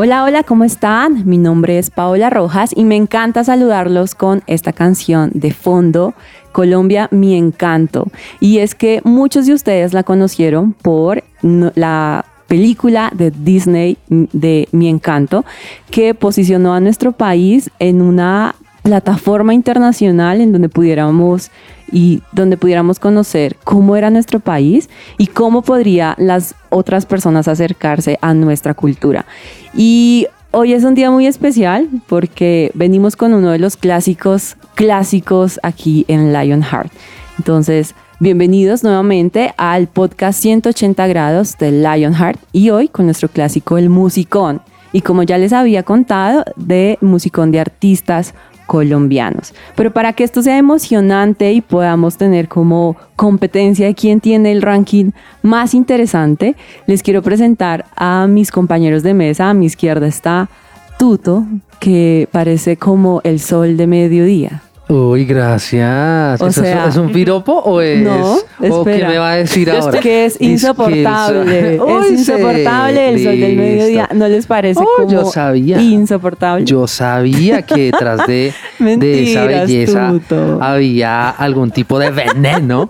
Hola, hola, ¿cómo están? Mi nombre es Paola Rojas y me encanta saludarlos con esta canción de fondo, Colombia, mi encanto. Y es que muchos de ustedes la conocieron por la película de Disney de Mi Encanto, que posicionó a nuestro país en una plataforma internacional en donde pudiéramos y donde pudiéramos conocer cómo era nuestro país y cómo podría las otras personas acercarse a nuestra cultura. Y hoy es un día muy especial porque venimos con uno de los clásicos clásicos aquí en Lionheart. Entonces, bienvenidos nuevamente al podcast 180 grados de Lionheart y hoy con nuestro clásico El Musicón. Y como ya les había contado, de Musicón de artistas colombianos. Pero para que esto sea emocionante y podamos tener como competencia de quién tiene el ranking más interesante, les quiero presentar a mis compañeros de mesa. A mi izquierda está Tuto, que parece como el sol de mediodía. Uy, gracias. ¿Es un piropo o es.? No, ¿O qué me va a decir ahora? Que es insoportable. es insoportable el sol del mediodía. ¿No les parece oh, como yo sabía, insoportable? Yo sabía que detrás de, de esa belleza había algún tipo de veneno.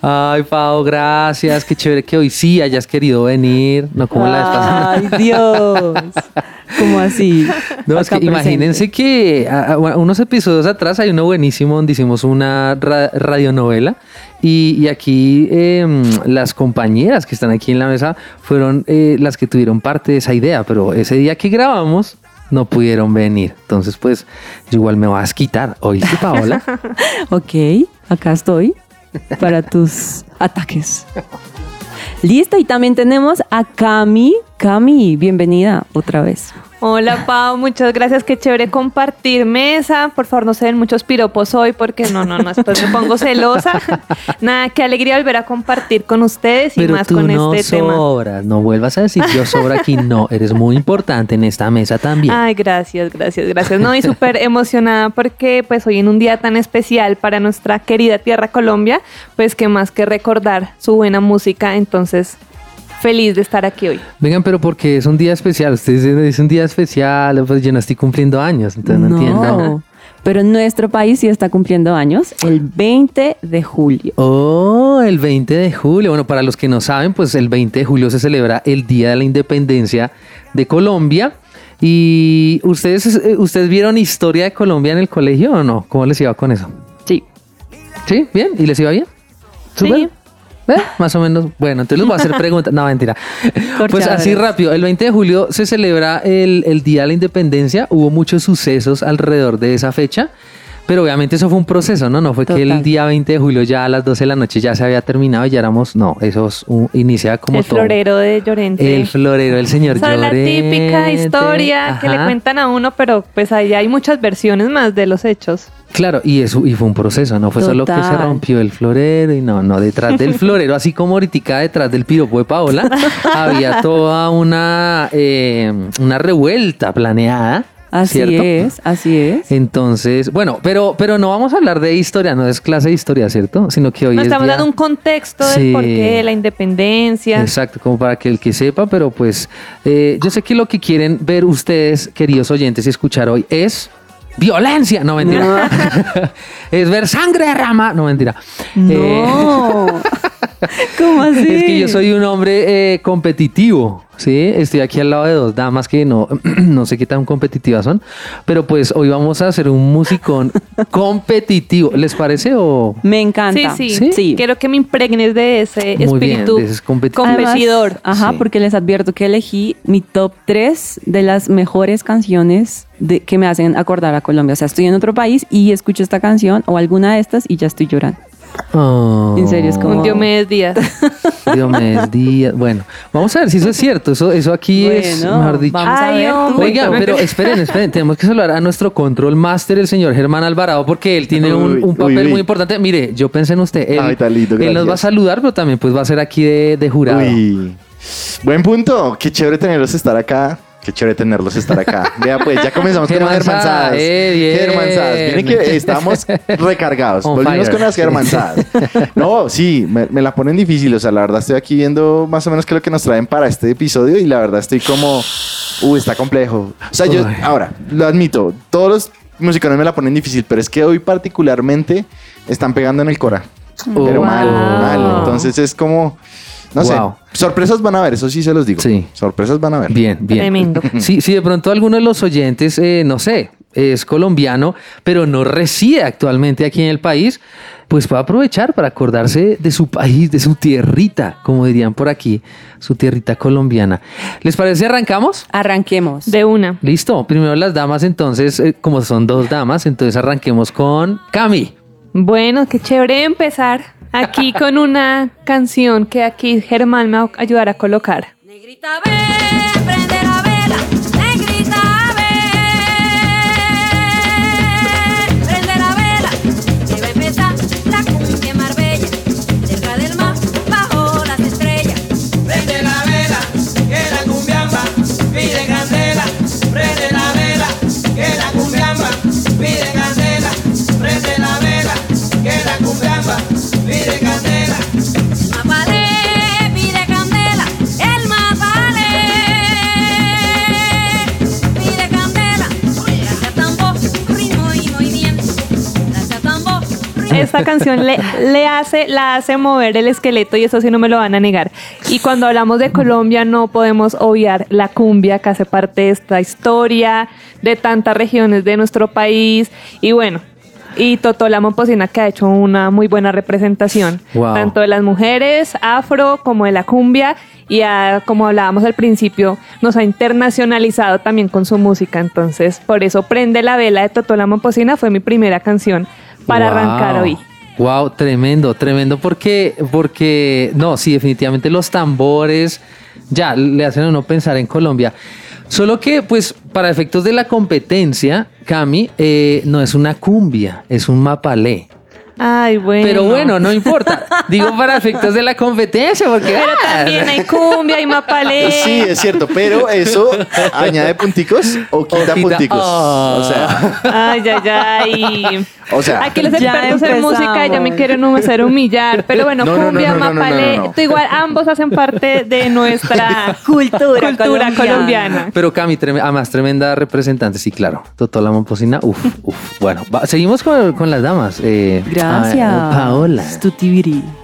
Ay, Pau, gracias. Qué chévere que hoy sí hayas querido venir. No como la vez pasada. Ay, Dios. ¿Cómo así? No, es que imagínense que unos episodios atrás hay uno buenísimo donde hicimos una radionovela y, aquí em, las compañeras que están aquí en la mesa fueron eh, las que tuvieron parte de esa idea, pero ese día que grabamos no pudieron venir. Entonces, pues, igual me vas a quitar. ¿Oíste, Paola? ok, acá estoy para tus ataques. Listo, y también tenemos a Cami. Cami, bienvenida otra vez. Hola Pau, muchas gracias, qué chévere compartir mesa. Por favor, no se den muchos piropos hoy porque no, no, no, después me pongo celosa. Nada, qué alegría volver a compartir con ustedes y más con no este sobras, tema. No vuelvas a decir yo sobro aquí, no, eres muy importante en esta mesa también. Ay, gracias, gracias, gracias. No, y súper emocionada porque pues hoy en un día tan especial para nuestra querida tierra Colombia, pues que más que recordar su buena música, entonces feliz de estar aquí hoy. Vengan, pero porque es un día especial. Ustedes dicen es un día especial, pues yo no estoy cumpliendo años, entonces no, entiendo. Pero nuestro país sí está cumpliendo años el 20 de julio. Oh, el 20 de julio. Bueno, para los que no saben, pues el 20 de julio se celebra el Día de la Independencia de Colombia. ¿Y ustedes, eh, ustedes vieron historia de Colombia en el colegio o no? ¿Cómo les iba con eso? Sí. ¿Sí? ¿Bien? ¿Y les iba bien? Sí. ¿Eh? Más o menos. Bueno, entonces les voy a hacer preguntas. No, mentira. Pues así rápido. El 20 de julio se celebra el, el Día de la Independencia. Hubo muchos sucesos alrededor de esa fecha. Pero obviamente eso fue un proceso, ¿no? No fue que el día 20 de julio ya a las 12 de la noche ya se había terminado y ya éramos, no, eso es inicia como el florero de Llorente. El florero del señor Llorente. la típica historia que le cuentan a uno, pero pues ahí hay muchas versiones más de los hechos. Claro, y eso y fue un proceso, no fue solo que se rompió el florero y no, no, detrás del florero, así como ahorita detrás del piropo de Paola, había toda una, eh, una revuelta planeada Así es, así es. Entonces, bueno, pero, pero no vamos a hablar de historia, no es clase de historia, ¿cierto? Sino que hoy no, estamos dando un contexto del porqué, la independencia. Exacto, como para que el que sepa, pero pues eh, yo sé que lo que quieren ver ustedes, queridos oyentes, y escuchar hoy es violencia. No, mentira. es ver sangre derrama. No, mentira. No. Eh, ¿Cómo así? Es que yo soy un hombre eh, competitivo. Sí, estoy aquí al lado de dos damas que no, no sé qué tan competitivas son, pero pues hoy vamos a hacer un musicón competitivo. ¿Les parece o...? Me encanta. Sí, sí, sí. Quiero que me impregnes de ese espíritu competidor. ajá, porque les advierto que elegí mi top 3 de las mejores canciones de, que me hacen acordar a Colombia. O sea, estoy en otro país y escucho esta canción o alguna de estas y ya estoy llorando. Oh, En serio, es como- Un Diomedes Díaz. Diomedes Díaz. Bueno, vamos a ver si eso es cierto. Eso, eso aquí es, mejor dicho. Vamos a ver. Oiga, pero esperen, esperen, tenemos que saludar a nuestro control master, el señor Germán Alvarado, porque él tiene un, Uy, un papel uy, uy. muy importante. Mire, yo pensé en usted. Él, Ay, él nos va a saludar, pero también pues va a ser aquí de, de jurado. Uy. Buen punto. Qué chévere tenerlos estar acá. Qué chévere tenerlos estar acá. Vea, pues ya comenzamos con las germanzadas. eh. Germanzadas. Miren que estamos recargados. On Volvimos fire. con las germanzadas. No, sí, me, me la ponen difícil. O sea, la verdad estoy aquí viendo más o menos qué es lo que nos traen para este episodio y la verdad estoy como, uy, está complejo. O sea, yo, ahora, lo admito, todos los musicones me la ponen difícil, pero es que hoy particularmente están pegando en el Cora. Pero mal, mal. Entonces es como, no Wow. sé, sorpresas van a ver, eso sí se los digo. Sí. Sorpresas van a ver. Bien, bien. Tremendo. Sí, sí, de pronto alguno de los oyentes, eh, no sé, es colombiano, pero no reside actualmente aquí en el país, pues puede aprovechar para acordarse de su país, de su tierrita, como dirían por aquí, su tierrita colombiana. ¿Les parece si arrancamos? Arranquemos. De una. Listo, primero las damas, entonces, eh, como son dos damas, entonces arranquemos con Cami. Bueno, qué chévere empezar aquí con una canción que aquí Germán me va a ayudar a colocar. Negrita, ven, canción le, le hace, la hace mover el esqueleto y eso sí no me lo van a negar. Y cuando hablamos de Colombia no podemos obviar la cumbia que hace parte de esta historia, de tantas regiones de nuestro país. Y bueno, y Totó la Momposina que ha hecho una muy buena representación, Wow. tanto de las mujeres afro como de la cumbia. Y ha- como hablábamos al principio, nos ha internacionalizado también con su música. Entonces, por eso Prende la Vela de Totó la Momposina fue mi primera canción para Wow. arrancar hoy. Wow, tremendo, tremendo, porque, porque, no, sí, definitivamente los tambores ya le hacen a uno pensar en Colombia. Solo que, pues, para efectos de la competencia, Cami, eh, no es una cumbia, es un mapalé. Ay, bueno. Pero bueno, no importa. Digo para efectos de la competencia, porque... Pero ah, también hay cumbia, hay mapalé. Sí, es cierto, pero eso añade punticos o quita, quita- punticos. Oh. O sea, Ay, ay, ay. o sea, Aquí los expertos en música ya me quieren hacer humillar. Pero bueno, No, no, no, cumbia, no, no, no, mapalé. tú Igual ambos hacen parte de nuestra Cultura cultura colombiana. colombiana. Pero Cami, trem- además tremenda representante, sí, claro. Totó la Momposina, uf, uf. Bueno, va- seguimos con, con las damas. Eh, Gracias. Ah, Paola. Stutibiri.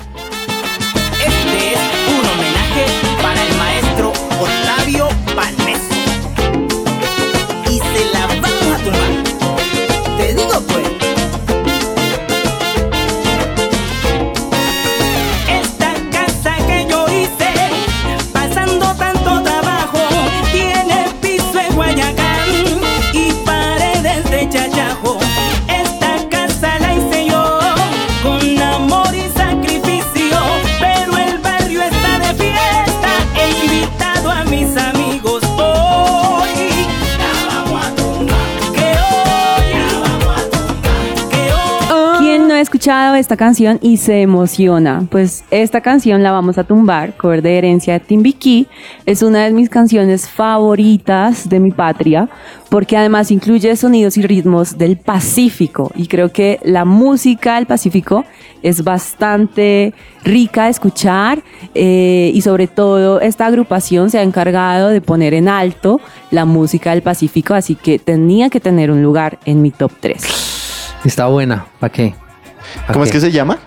Escuchado esta canción y se emociona? Pues esta canción la vamos a tumbar, cover de herencia de Timbiquí. Es una de mis canciones favoritas de mi patria, porque además incluye sonidos y ritmos del Pacífico. Y creo que la música del Pacífico es bastante rica de escuchar eh, y sobre todo esta agrupación se ha encargado de poner en alto la música del Pacífico, así que tenía que tener un lugar en mi top 3. Está buena, ¿para qué? ¿Pa' ¿cómo es que se llama?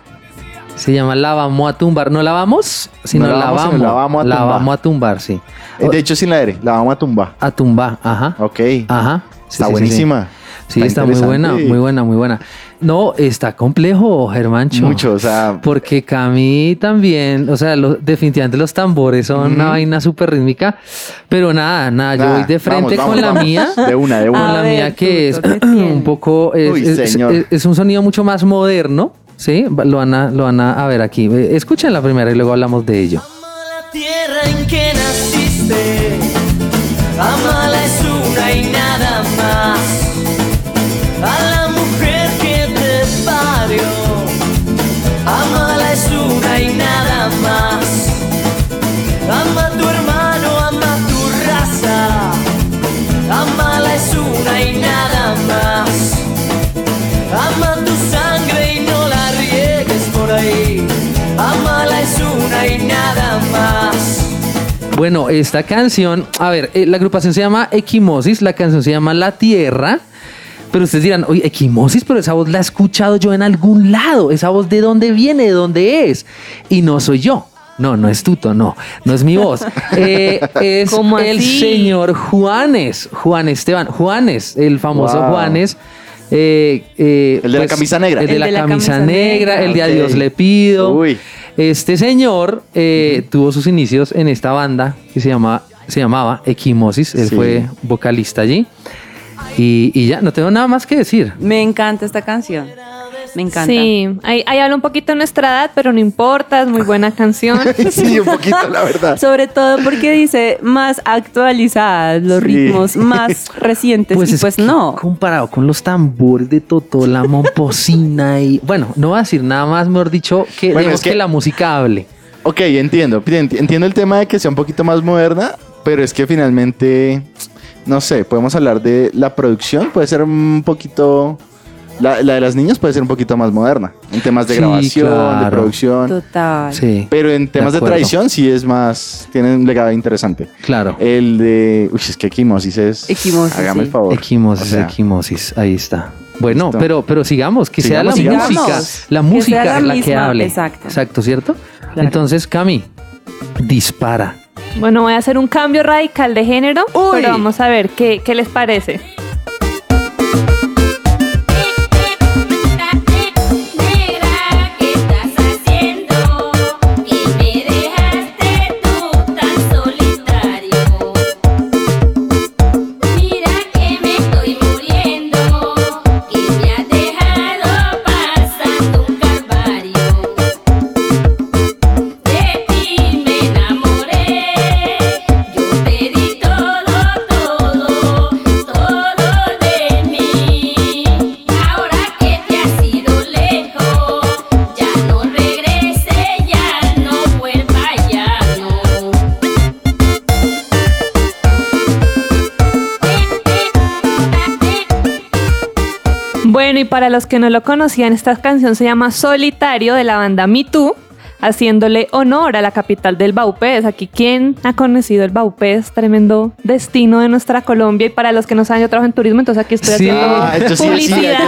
Se llama La vamos a tumbar. No la vamos, sino No la vamos, vamos. sino la vamos a La tumbar. vamos a tumbar, sí. Eh, De hecho, sin la R, la vamos a tumbar. A tumbar, ajá. Ok. Ajá. Sí, Está sí, sí, sí. buenísima. Sí, está, muy buena, muy buena, muy buena. No, está complejo, Germancho. Mucho, o sea, Porque Cami también, o sea, lo- definitivamente los tambores son una vaina súper rítmica, pero nada, nada, yo voy de frente vamos, con vamos, la vamos. mía. De una, de Con una. A la ver, mía que es un poco, es, Uy, es- señor. es- es un sonido mucho más moderno, Sí, va- lo van a, lo van a, a ver aquí. Escuchen la primera y luego hablamos de ello. la tierra en que naciste. Amala es una y nada más. Bueno, esta canción, a ver, eh, la agrupación se llama Equimosis, la canción se llama La Tierra. Pero ustedes dirán, oye, Equimosis, pero esa voz la he escuchado yo en algún lado. ¿Esa voz de dónde viene? ¿De dónde es? Y no soy yo. No, no es Tuto, no, no es mi voz. Eh, es ¿Cómo el así? señor Juanes, Juan Esteban, Juanes, el famoso Wow. Juanes. eh, eh, El de la camisa negra. El de la, camisa, negra, el de. Adiós le pido. Uy. Este señor eh, tuvo sus inicios en esta banda que se, llama, se llamaba Equimosis. Él Sí. fue vocalista allí. Y, y ya, no tengo nada más que decir. Me encanta esta canción. Me encanta. Sí, ahí, ahí habla un poquito de nuestra edad, pero no importa, es muy buena canción. sí, un poquito, la verdad. Sobre todo porque dice más actualizadas, los Sí. ritmos más recientes. y es pues que no. Comparado con los tambores de Totó, la momposina y. Bueno, no voy a decir nada más, mejor dicho, que, Bueno, es que- que la música hable. Ok, entiendo. Enti- Entiendo el tema de que sea un poquito más moderna, pero es que finalmente, no sé, podemos hablar de la producción, puede ser un poquito... La, la de las niñas puede ser un poquito más moderna, en temas de Sí, grabación, de producción. Total. Sí. Pero en temas de, tradición sí es más, tiene un legado interesante. Claro. El de... Uy, es que Equimosis es... Equimosis, Hágame sí. el favor. Equimosis, O sea, equimosis, ahí está. Bueno, Listo. pero, pero sigamos, que sea la Sigamos, música. La música la la, que hable. exacto. Exacto, ¿cierto? Claro. Entonces, Cami, dispara. Bueno, voy a hacer un cambio radical de género, Uy. pero vamos a ver qué, qué les parece. Los que no lo conocían, esta canción se llama Solitario de la banda Me Too, haciéndole honor a la capital del Baupés. Aquí, ¿quién ha conocido el Baupés? Tremendo destino de nuestra Colombia. Y para los que no saben, yo trabajo en turismo, entonces aquí estoy Sí. haciendo Ah, yo sí decía,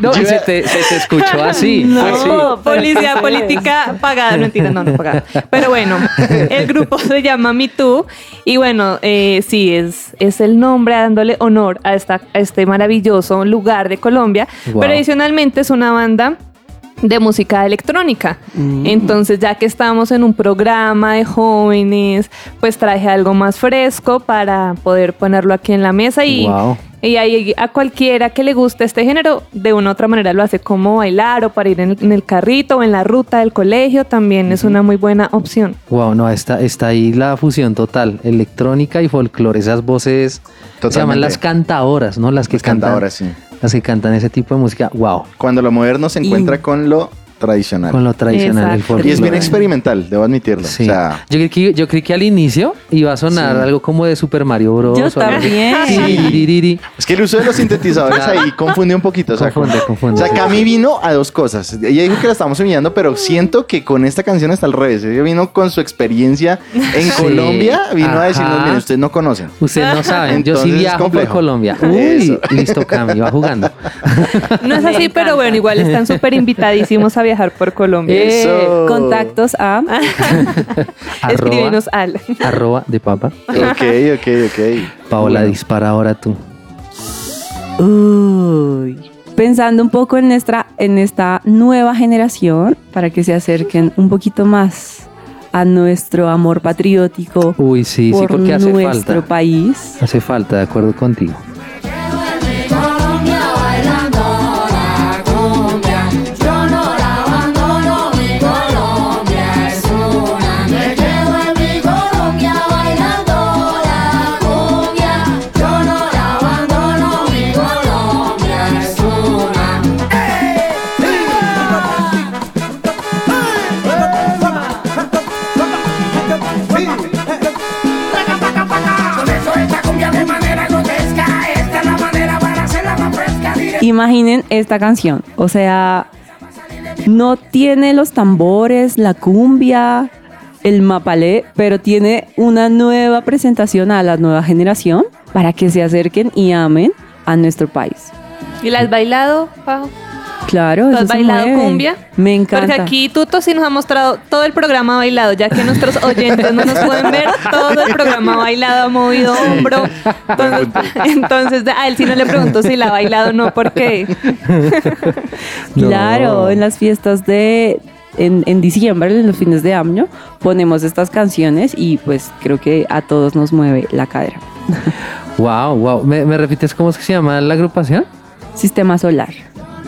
no, se, te, se te escuchó así. No, así. policía política pagada, mentira, no, no pagada. Pero bueno, el grupo se llama Me Too y bueno, eh, sí, es, es el nombre dándole honor a, esta, a este maravilloso lugar de Colombia, Wow. pero adicionalmente es una banda de música electrónica. Entonces, ya que estamos en un programa de jóvenes, pues traje algo más fresco para poder ponerlo aquí en la mesa y Wow. Y ahí a cualquiera que le guste este género, de una u otra manera lo hace como bailar o para ir en el, en el carrito o en la ruta del colegio, también es una muy buena opción. Wow, no, está, está ahí la fusión total, electrónica y folclore, esas voces se llaman las cantadoras, ¿no? Las que Las cantan, cantadoras, sí. las que cantan ese tipo de música, wow, Cuando lo moderno se encuentra con lo tradicional. con lo tradicional, el. Y es bien experimental, debo admitirlo. Sí. O sea, yo, creí que, yo creí que al inicio iba a sonar Sí. algo como de Super Mario Bros. Yo también. Tiririri. es que el uso de los sintetizadores ahí confunde un poquito. O sea, Confunde, con- confunde, O sea, sí. Cami vino a dos cosas. Ella dijo que la estamos humillando, pero siento que con esta canción está al revés. Ella vino con su experiencia en Sí. Colombia, vino a decirnos, miren, ustedes no conocen. Ustedes no saben, yo sí Entonces es viajo por complejo. Colombia. Uy, Eso. listo, Cami, va jugando. No es así, pero bueno, igual están súper invitadísimos a viajar por Colombia. Eso. Contactos a. arroba, Escríbenos al. arroba de papa. Ok, ok, ok. Paola, Bueno. dispara ahora tú. Uy. Pensando un poco en, nuestra, en esta nueva generación, para que se acerquen un poquito más a nuestro amor patriótico Uy, sí, sí, por porque hace nuestro falta. país. Hace falta, de acuerdo contigo. Imaginen esta canción. O sea, no tiene los tambores, la cumbia, el mapalé, pero tiene una nueva presentación a la nueva generación para que se acerquen y amen a nuestro país. ¿Y la has bailado, Pau? Claro, ¿Tú eso has se bailado mueve. cumbia? Me encanta. Porque aquí Tuto sí nos ha mostrado todo el programa bailado, ya que nuestros oyentes no nos pueden ver, todo el programa bailado, ha movido hombro. Entonces, entonces, a él sí no le pregunto si la ha bailado o no, porque Claro, No. en las fiestas de en, en diciembre, en los fines de año, ponemos estas canciones y pues creo que a todos nos mueve la cadera. Wow, wow. ¿Me, me repites cómo es que se llama la agrupación? Sistema solar.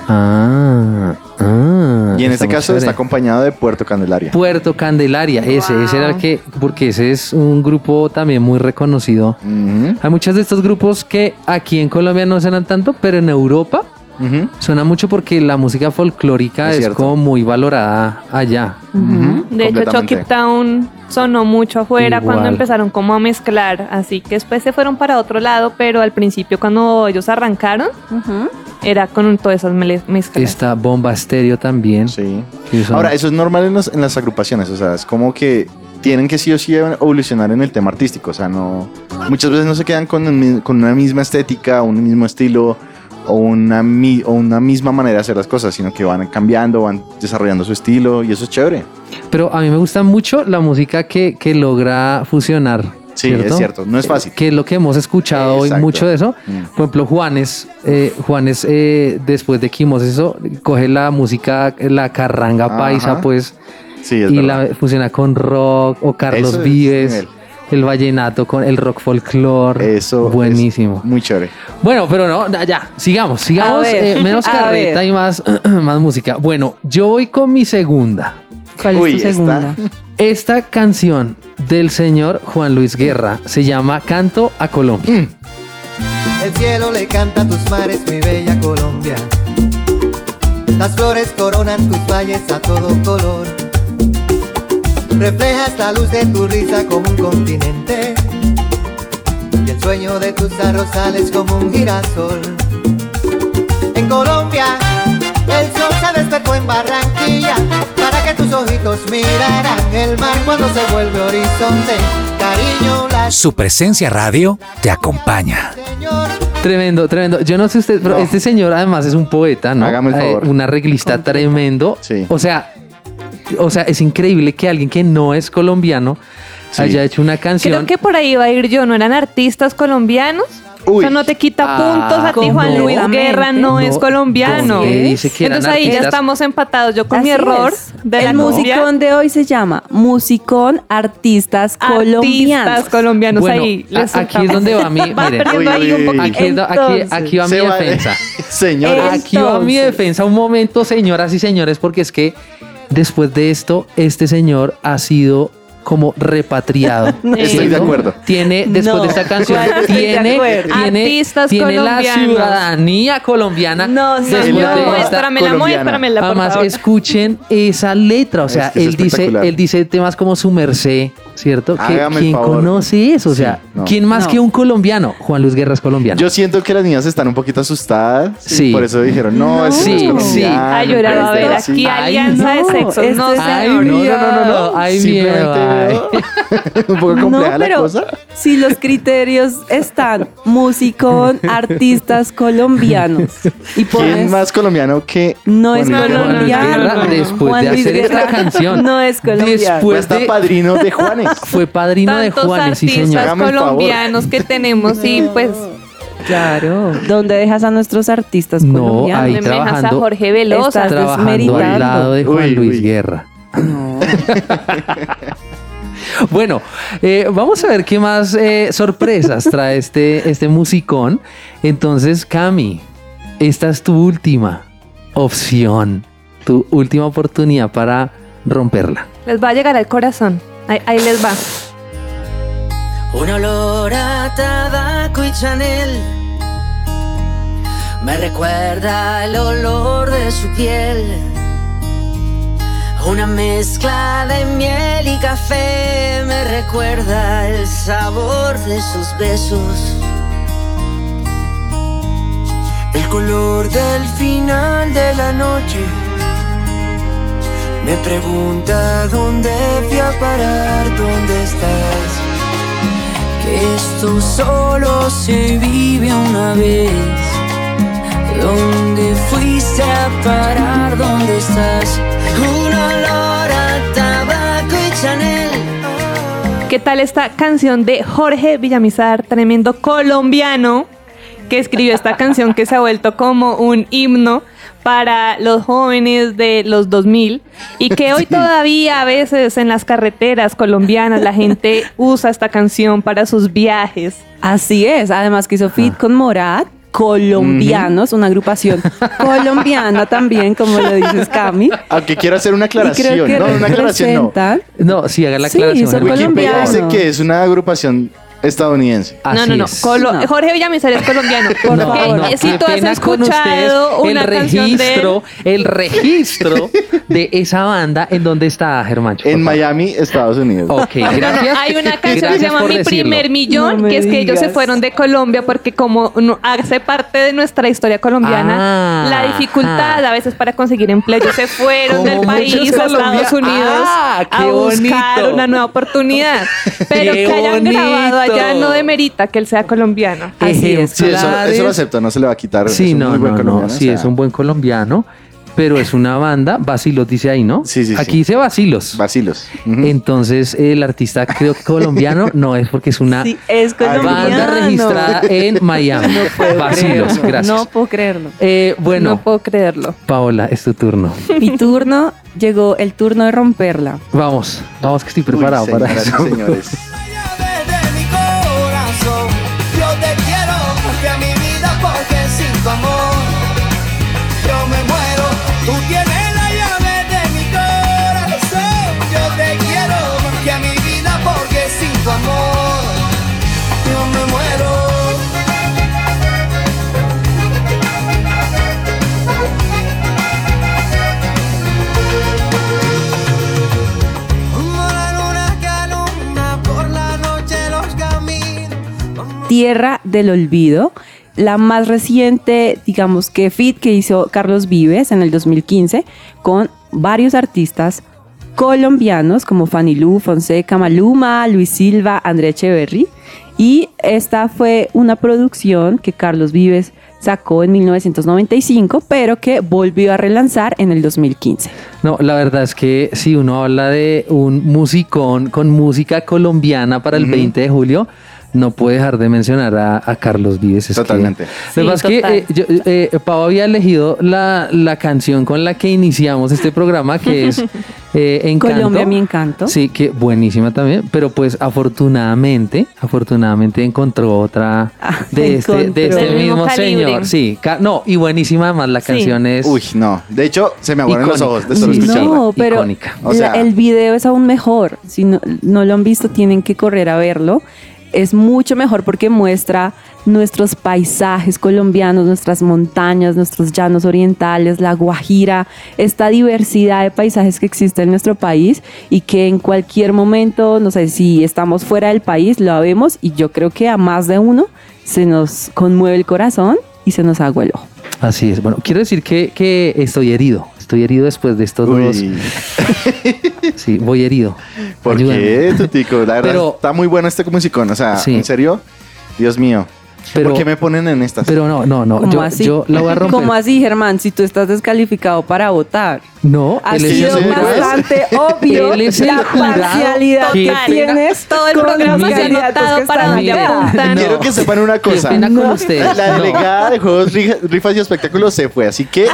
Ah, ah. Y en este caso chévere. está acompañado de Puerto Candelaria. Puerto Candelaria, ese, ese era el que, porque ese es un grupo también muy reconocido. Hay muchos de estos grupos que aquí en Colombia no suenan tanto, pero en Europa ujú. suena mucho porque la música folclórica Es como muy valorada allá. De hecho. Chucky Town sonó mucho afuera Igual. cuando empezaron como a mezclar, así que después se fueron para otro lado, pero al principio cuando ellos arrancaron era con todas esas mezclas. Esta bomba estéreo también. Sí. Ahora, eso es normal en, los- en las agrupaciones, o sea, es como que tienen que sí o sí evolucionar en el tema artístico, o sea, no muchas veces no se quedan con, con una misma estética, un mismo estilo o una, mi- o una misma manera de hacer las cosas, sino que van cambiando, van desarrollando su estilo y eso es chévere. Pero a mí me gusta mucho la música que, que logra fusionar. Sí, es cierto, no es fácil. Que es lo que hemos escuchado hoy mucho de eso. Mm. Por ejemplo, Juanes, eh, Juanes eh, después de Quimos eso, coge la música, la carranga Ajá. paisa, pues, Sí, y verdad. la fusiona con rock o Carlos Eso Vives. El vallenato con el rock folclore. Eso es buenísimo. muy chévere. Bueno, pero no, ya, sigamos, sigamos. Ver, eh, menos carreta ver. y más, más música. Bueno, yo voy con mi segunda. ¿Cuál Uy, es tu esta- segunda? Esta canción del señor Juan Luis Guerra se llama Canto a Colombia. El cielo le canta a tus mares, mi bella Colombia. Las flores coronan tus valles a todo color. Reflejas la luz de tu risa como un continente. Y el sueño de tus arrozales como un girasol. En Colombia, el sol se despertó en Barranquilla. Para que tus ojitos miraran el mar cuando se vuelve horizonte. Cariño, la Su presencia radio te acompaña. Señor. Tremendo, tremendo. Yo no sé usted, pero No. este señor además es un poeta, ¿no? Hágame el Eh, favor. un arreglista tremendo. Sí. O sea, o sea, es increíble que alguien que no es colombiano Sí. haya hecho una canción. Creo que por ahí va a ir yo, ¿no eran artistas colombianos? Uy. O sea, no te quita Ah, puntos a ti. Juan Luis Guerra no, No, es colombiano. ¿dónde dice que eran Entonces ahí ya estamos empatados. Yo con mi error es. de la El cumbia. musicón de hoy se llama Musicón Artistas Colombianos. Artistas colombianos Bueno, ahí. a- les aquí es donde va mi- Va miren. ahí un. Aquí, va mi defensa. Señores, Aquí va mi defensa un momento, señoras y señores, porque es que después de esto, este señor ha sido como repatriado. Estoy de acuerdo. Tiene, después No, de esta canción, ¿cuál estoy de tiene, tiene, Artistas tiene la ciudadanía colombiana. No, después señor. de esta- Muéstramela, colombiana. muéstramela, por Además, favor. escuchen esa letra. O sea, Es que es él dice, él dice temas como su merced, ¿cierto? Que- Hágame el ¿Quién favor. conoce eso? O Sí, sea, no. ¿quién más No. que un colombiano? Juan Luis Guerra es colombiano. Yo siento que las niñas están un poquito asustadas. Sí. Por eso dijeron, no, No. eso no Sí, es sí. colombiano, Ay, llorar, a ver, sí. aquí Ay, alianza de no, sexos. este No, es- Ay. No, no, no, no. Ay, Simplemente miedo, ay. veo un poco compleja la cosa. si los criterios están musicón, artistas colombianos y ¿Quién pones más colombiano que no es Juan Luis Guerra? Colombiano. Guerra, después Juan de Luis hacer esta Guerra canción, no es colombiano. después hasta de- padrino de Juanes. Fue padrino de Juanes, sí artistas señor. Hágame el favor. colombianos que tenemos y pues Claro. ¿Dónde dejas a nuestros artistas No, colombianos? ahí me dejas a trabajando. Jorge Velosa. Estás Trabajando al desmeritando. lado de Juan Uy, Luis uy. Guerra. No. Bueno, eh, vamos a ver qué más eh, sorpresas trae este, este musicón. Entonces, Cami, esta es tu última opción, tu última oportunidad para romperla. Les va a llegar al corazón. Ahí, ahí les va. Un olor a tabaco y Chanel me recuerda el olor de su piel. Una mezcla de miel y café me recuerda el sabor de sus besos. El color del final de la noche. Me pregunta dónde fui a parar, dónde estás. Que esto solo se vive una vez. ¿Dónde fuiste a parar? ¿Dónde estás? Un olor a tabaco y Chanel. ¿Qué tal esta canción de Jorge Villamizar, tremendo colombiano, que escribió esta canción que se ha vuelto como un himno para los jóvenes de los 2000 y que hoy todavía a veces en las carreteras colombianas la gente usa esta canción para sus viajes. Así es, además que hizo fit con Morat, colombianos, una agrupación colombiana también, como lo dices Cami. Aunque quiero hacer una aclaración. No, una aclaración no. No, sí, haga la Sí, aclaración. son. Wikipedia dice que es una agrupación estadounidense. no, Así no, no, es. Colo- No. Jorge Villamizar es colombiano. Por No, favor. no, si qué tú has pena con escuchado una el canción de él, registro, el registro de esa banda en donde está Germán. por En favor. Miami, Estados Unidos. Ok, gracias. Hay una canción que se Gracias llama por Mi decirlo. primer millón, No me que es que ellos se digas. fueron de Colombia porque como no- hace parte de nuestra historia colombiana, Ah, la dificultad ah. a veces para conseguir empleo, ellos se fueron Como del país muchos a Estados colombianos. Unidos Ah, a qué buscar bonito. una nueva oportunidad. Pero Qué que hayan grabado bonito. no demerita que él sea colombiano. Así es. Sí, eso, lo acepto, no se le va a quitar. Sí, es un no, muy buen no, no, colombiano, sí, o sea, es un buen colombiano, pero es una banda, Basilos dice ahí, ¿no? Sí, sí, sí. Aquí dice Basilos. Vacilos. Ujú. Entonces, el artista creo que colombiano no es porque es una Sí, es Ah, banda registrada en Miami. puedo Basilos, creerlo. gracias. No puedo creerlo. Eh, bueno, no puedo creerlo. Paola, es tu turno. Mi turno, llegó el turno de romperla. Vamos, vamos que estoy Uy, preparado para eso. señores. Tierra del Olvido. La más reciente, digamos que fit que hizo Carlos Vives en el 2015 con varios artistas colombianos como Fanny Lu, Fonseca, Maluma, Luis Silva, Andrea Echeverry. Y esta fue una producción que Carlos Vives sacó en 1995, pero que volvió a relanzar en el 2015. No, la verdad es que si uno habla de un musicón con música colombiana para el 20 de julio, no puede dejar de mencionar a, a Carlos Vives. Es que- Totalmente. Lo Sí, que pasa es que eh, yo, eh, Pau había elegido la, la canción con la que iniciamos este programa, que es eh, Encanto. Colombia, mi encanto. Sí, que buenísima también, pero pues afortunadamente, afortunadamente encontró otra Ah, de este, de este mismo señor. Sí, no, y buenísima además la Sí. canción es... Uy, no. De hecho, se me aguaron los ojos de solo Sí, escucharla. No, pero Icónica. O sea- la- el video es aún mejor. Si no, no lo han visto, tienen que correr a verlo. Es mucho mejor porque muestra nuestros paisajes colombianos, nuestras montañas, nuestros llanos orientales, la Guajira, esta diversidad de paisajes que existe en nuestro país y que en cualquier momento, no sé, si estamos fuera del país, lo vemos y yo creo que a más de uno se nos conmueve el corazón y se nos agua el ojo. Así es. Bueno, quiero decir que, que estoy herido. Estoy herido después de estos dos. Sí, voy herido. ¿por Ayúdame. qué, Tutico? La verdad, Pero- está muy bueno este musicón. O sea, Sí. en serio, Dios mío. Pero- ¿Por qué me ponen en estas? Pero no, no, no. ¿Cómo Yo, así? yo la voy a romper. ¿Cómo así, Germán? Si tú estás descalificado para votar. No, Ha sido bastante obvio la parcialidad que tienes Todo el programa se ha anotado que para donde apuntan. Quiero que sepan una cosa. La No. delegada de juegos, ri- rifas y espectáculos se fue, así que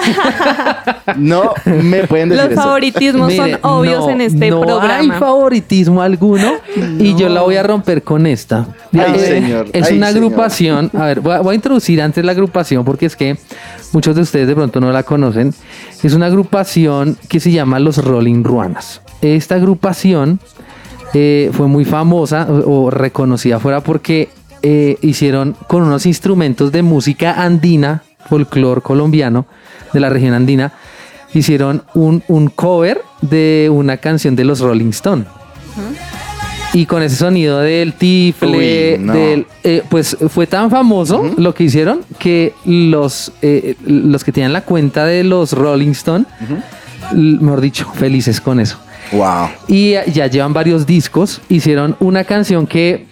no me pueden decir Los eso. favoritismos son obvios no, en este no hay programa. favoritismo alguno y yo la voy a romper con esta. Ay, Eh, señor, Es ay, una señor. agrupación. A ver, voy a, voy a introducir antes la agrupación porque es que muchos de ustedes de pronto no la conocen. Es una agrupación que se llama Los Rolling Ruanas. Esta agrupación eh, fue muy famosa o, reconocida fuera porque eh, hicieron con unos instrumentos de música andina, folclor colombiano de la región andina, hicieron un, un cover de una canción de los Rolling Stone. Y con ese sonido del tifle, Uy, no. del, eh, pues fue tan famoso lo que hicieron que los, eh, los que tenían la cuenta de los Rolling Stone, l- mejor dicho, felices con eso. Wow. Y ya- ya llevan varios discos. Hicieron una canción que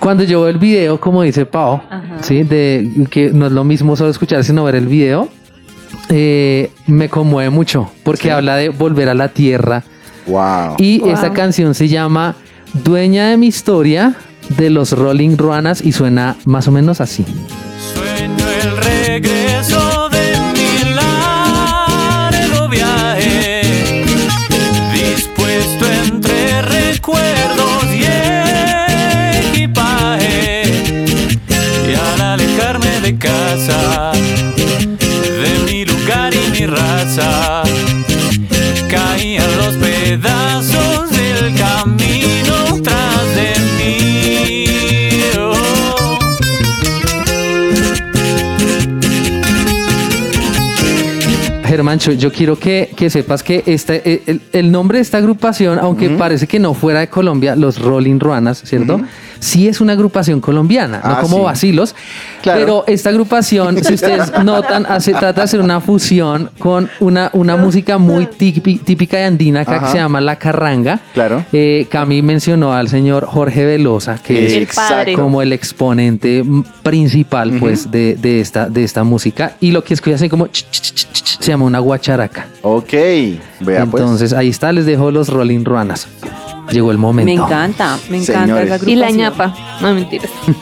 cuando yo veo el video, como dice Pau, ¿sí? de que no es lo mismo solo escuchar sino ver el video, eh, me conmueve mucho porque habla de volver a la tierra. Wow. Y Wow. esta canción se llama Dueña de mi historia de los Rolling Ruanas y suena más o menos así. Sueño el regreso de mi largo viaje, dispuesto entre recuerdos y equipaje. Y al alejarme de casa, de mi lugar y mi raza, Yo quiero que, que sepas que este, el, el nombre de esta agrupación, aunque parece que no fuera de Colombia, los Rolling Ruanas, ¿cierto? Sí es una agrupación colombiana, no Ah, como sí. vacilos. Claro. Pero esta agrupación, si ustedes notan, hace, trata de hacer una fusión con una, una música muy típi- típica de andina acá que se llama la carranga. Claro. Eh, Cami mencionó al señor Jorge Velosa, que es El padre. como el exponente principal pues de, de esta, de esta música y lo que escucha así como ch, ch, ch, se llama una guacharaca Ok. Vea pues. entonces ahí está les dejo los Rolling Ruanas llegó el momento Me encanta, me encanta Señores. Y la ñapa. No, mentiras.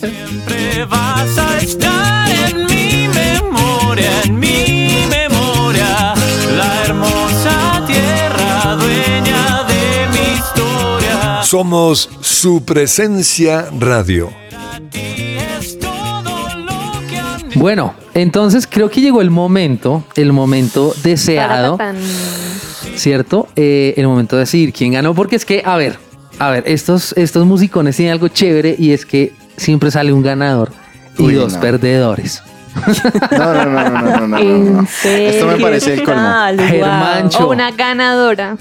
Siempre vas a estar en mi memoria, en mi memoria, la hermosa tierra dueña de mi historia. Somos su presencia radio. Bueno entonces creo que llegó el momento el momento deseado. ¿cierto? Eh, el momento de decidir quién ganó, porque es que, a ver, a ver, estos, estos musicones tienen algo chévere y es que siempre sale un ganador y Uy, dos no. perdedores. No, no, no, no, no, no, no, no. ¿En Esto me parece el colmo. Germancho. O una ganadora.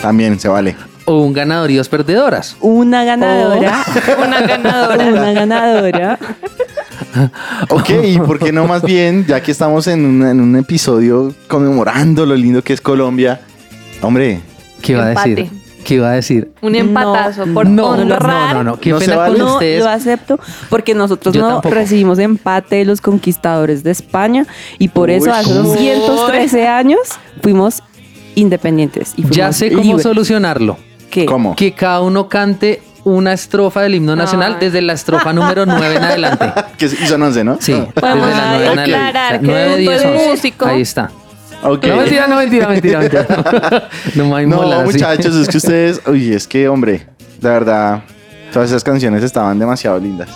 También se vale. O un ganador y dos perdedoras. Una ganadora. Una ganadora. Una ganadora. Ok, ¿y por qué no más bien, ya que estamos en un, en un episodio conmemorando lo lindo que es Colombia? Hombre, ¿Qué iba a decir? ¿Qué iba a decir? Un empatazo por no, no, no, honrar. no, no, qué No pena vale. con No, ustedes. lo acepto porque nosotros Yo no tampoco. recibimos empate de los conquistadores de España y por eso Uy, hace uy. 213 años fuimos independientes. Y Ya fuimos sé cómo libres. solucionarlo. ¿Qué? ¿cómo? Que cada uno cante una estrofa del himno nacional Ay. desde la estrofa número 9 en adelante. Que son 11, ¿no? Sí, desde Podemos la 9 en adelante. aclarar que nueve, Duto diez, es once. músico. Ahí está. Ok. No, mentira, no, mentira, mentira, mentira. No, hay No, molas, sí. muchachos, es que ustedes, uy, es que, hombre, la verdad, todas esas canciones estaban demasiado lindas.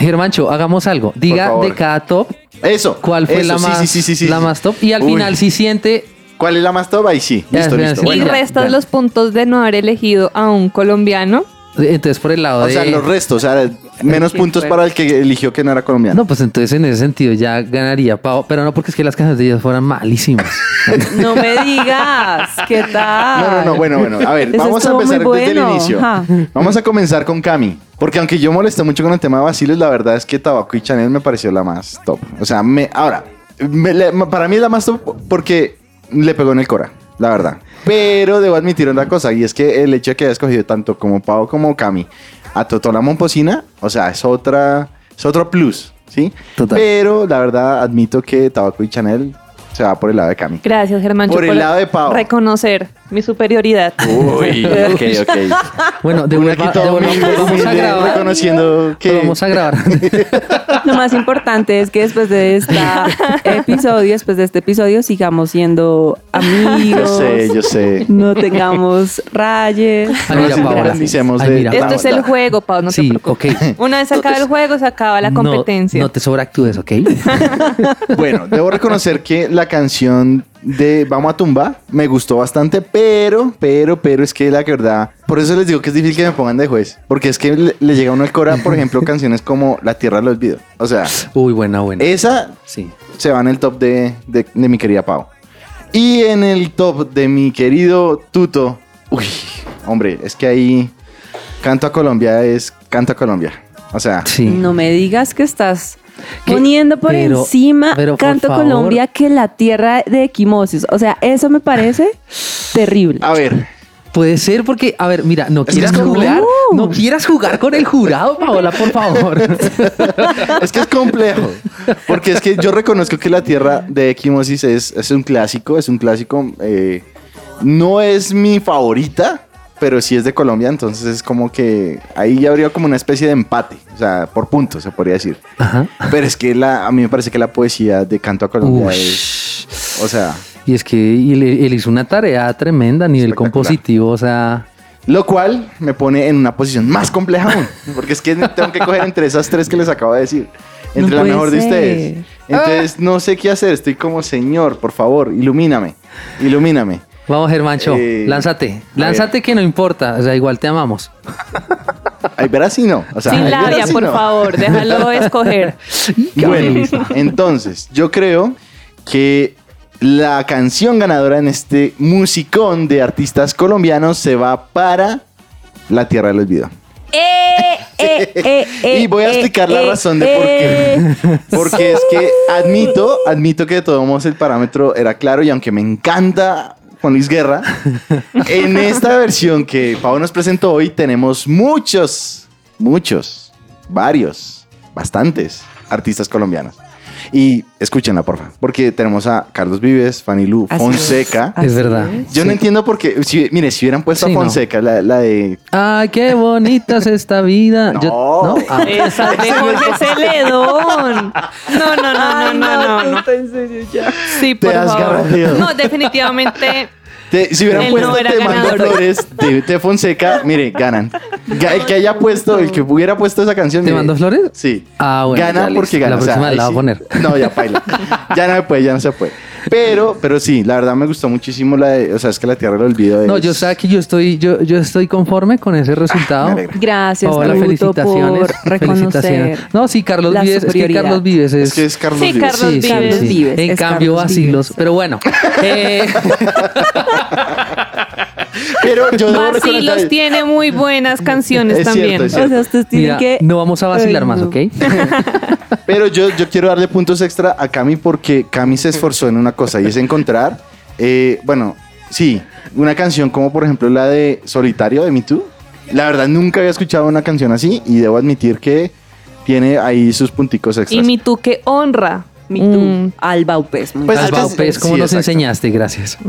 Germancho, hagamos algo. Diga de cada top Eso. cuál fue eso, la, sí, más, sí, sí, sí, sí, la más top. Y al Uy, final, si siente. ¿Cuál es la más top? Ahí sí. Ya, Listo, espera, listo. sí. Y Bueno, restas ya. los puntos de no haber elegido a un colombiano. Entonces, por el lado O de. sea, los restos, o sea, menos puntos para el que eligió que no era colombiano. No, pues entonces en ese sentido ya ganaría Pau. Pero no porque es que las canciones de ellos fueran malísimas. No me digas, ¿qué tal? No, no, no, bueno, bueno. A ver, Eso vamos a empezar desde el inicio. Ajá. Vamos a comenzar con Cami. Porque aunque yo molesté mucho con el tema de vacilos, la verdad es que Tabaco y Chanel me pareció la más top. O sea, me, ahora, me- para mí es la más top porque le pegó en el Cora, la verdad. Pero debo admitir una cosa, y es que el hecho de que haya escogido tanto como Pau como Cami a Totola Momposina, o sea, es otra, es otro plus, ¿sí? Total. Pero la verdad admito que Tabaco y Chanel se va por el lado de Cami. Gracias, Germán. Por el lado de Pau. Reconocer mi superioridad. Uy, ok, ok. Bueno, de una aquí todo vamos a grabar. reconociendo que... Vamos a grabar. Lo más importante es que después de este episodio, después de este episodio, sigamos siendo Yo amigos. sé, yo sé. No tengamos rayes. Ay, mira, Nos Paola. independicemos Ay, de- mira, Esto es el juego, Pau, no te sí, preocupes. ok. Una vez se acaba el juego, se acaba la No- competencia. No, te sobreactúes, ¿ok? Bueno, debo reconocer que la canción de Vamos a Tumba me gustó bastante, pero, pero, pero es que la verdad, por eso les digo que es difícil que me pongan de juez, porque es que le, le llega a uno el Cora, por ejemplo, canciones como La Tierra del Olvido. O sea, Uy, buena, buena. esa Sí. se va en el top de, de- de mi querida Pau. Y en el top de mi querido Tuto, uy, hombre, es que ahí Canto a Colombia es Canto a Colombia. O sea, Sí. No me digas que estás ¿Qué? poniendo por Pero- encima pero Canto. Colombia que la tierra de Equimosis. O sea, eso me parece terrible. a ver, Puede ser porque, a ver, mira, no quieras jugar, no quieras jugar con el jurado, Paola, por favor. es que es complejo. Porque es que yo reconozco que la tierra de Equimosis es, es un clásico, es un clásico. eh, no es mi favorita, pero sí es de Colombia, entonces es como que ahí habría como una especie de empate, o sea, por puntos se podría decir. Ajá. Pero es que la, a mí me parece que la poesía de Canto a Colombia es, o sea, Y es que él, él hizo una tarea tremenda a nivel compositivo, o sea, Lo cual me pone en una posición más compleja aún. Porque es que tengo que coger entre esas tres que les acabo de decir. Entre No la mejor de ustedes. Entonces no sé qué hacer. Estoy como, Señor, por favor, ilumíname. Ilumíname. Vamos, Germancho, Eh, lánzate, lánzate que no importa, o sea, igual te amamos. Ay, verás si no. O sea, Sin labia, si por no. favor, déjalo escoger. Bueno, entonces, yo creo que la canción ganadora en este musicón de artistas colombianos se va para La Tierra del Olvido. Eh, eh, eh, eh, y voy a eh, explicar la razón de por qué. Porque es que admito, admito que de todos modos el parámetro era claro y aunque me encanta Juan Luis Guerra, en esta versión que Pau nos presentó hoy tenemos muchos, muchos, varios, bastantes artistas colombianos. Y escúchenla, porfa, porque tenemos a Carlos Vives, Fanny Lu, Así Fonseca. Es verdad. Yo no entiendo por qué, si- mire, si hubieran puesto Sí, a no. Fonseca, la, la de... Ay, qué bonita es esta vida. Yo- No. Ah, Esa de Jorge Celedón. No, no, no, no, no, no. no. Sí, Te por has favor. No, definitivamente. Te- si hubieran Él puesto no era Te mando ganador. flores de, de Fonseca, mire, ganan. Ga- El que haya puesto, el que hubiera puesto esa canción. ¿Te mire, mando flores? Sí. Ah, bueno, Gana porque gana. La próxima ahí la voy a sí. poner. No, ya paila. Ya no se puede, ya no se puede. Pero, pero sí, la verdad me gustó muchísimo la de, o sea, es que la tierra del olvido. No, es- yo sé que yo estoy, yo, yo estoy conforme con ese resultado. alegra. Gracias, Naruto, felicitaciones. por reconocer felicitaciones. No, sí, Carlos Vives, es que. Carlos Vives es. Es que es Carlos Sí, Vives. Carlos Vives. Carlos Vives, En es cambio, Carlos vacilos. Vives. Pero bueno. eh, Pero yo debo Vacilos tiene muy buenas canciones Es también. cierto, es O sea, ustedes tienen mira, que. no vamos a vacilar Ay, más, no. ¿ok? Pero yo, yo quiero darle puntos extra a Cami porque Cami se esforzó en una cosa y es encontrar, eh, bueno, sí, una canción como por ejemplo la de Solitario de Me Too. La verdad nunca había escuchado una canción así y debo admitir que tiene ahí sus punticos extras. Y mi tú que honra. Me too. Mm. Al Baupés. muy Pues Alba Pez, ¿cómo sí, nos exacto. enseñaste? Gracias.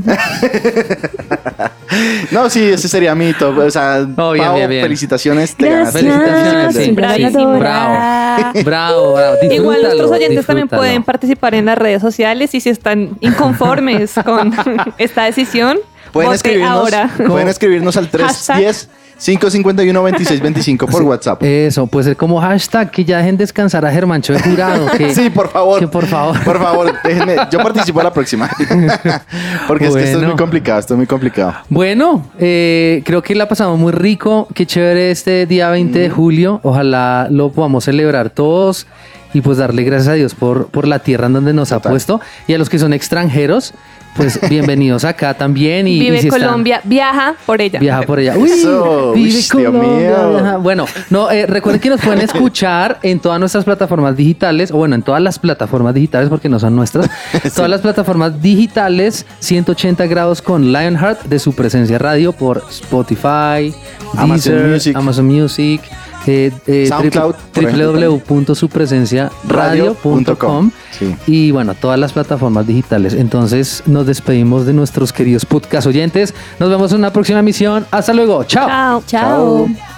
No, sí, ese sería mi top. O sea, Oh, bien, Pau, bien, bien. felicitaciones. Te ganaste. Felicitaciones, sí. Bravísimo. Bravo. Bravo, bravo. Igual nuestros Disfrútalo, oyentes también pueden participar en las redes sociales y si están inconformes con esta decisión, Pueden escribirnos, ahora. pueden escribirnos al Hashtag. 310 551 2625 por WhatsApp. Eso, puede ser como hashtag que ya dejen descansar a Germancho de jurado. Que, Sí, por favor. Que por favor. Por favor, déjenme. Yo participo a la próxima. Porque es que esto es muy complicado, esto es muy complicado. Bueno, eh, creo que la pasamos muy rico. Qué chévere este día 20 de julio. Ojalá lo podamos celebrar todos y pues darle gracias a Dios por, por la tierra en donde nos ha puesto. Y a los que son extranjeros, pues bienvenidos acá también. Y, y Vive están- Colombia, viaja por ella. Viaja por allá. Uy, Eso, vive uy, Dios Colombia, viaja. Bueno, no, eh, recuerden que nos pueden escuchar en todas nuestras plataformas digitales, o bueno, en todas las plataformas digitales, porque no son nuestras. Todas las plataformas digitales, 180 grados con Lionheart de su presencia radio por Spotify, Amazon Deezer, Music. Amazon Music. Eh, eh, www.supresenciaradio.com Sí. y bueno, todas las plataformas digitales. Entonces nos despedimos de nuestros queridos podcast oyentes. Nos vemos en una próxima emisión. Hasta luego. Chao. Chao. Chao.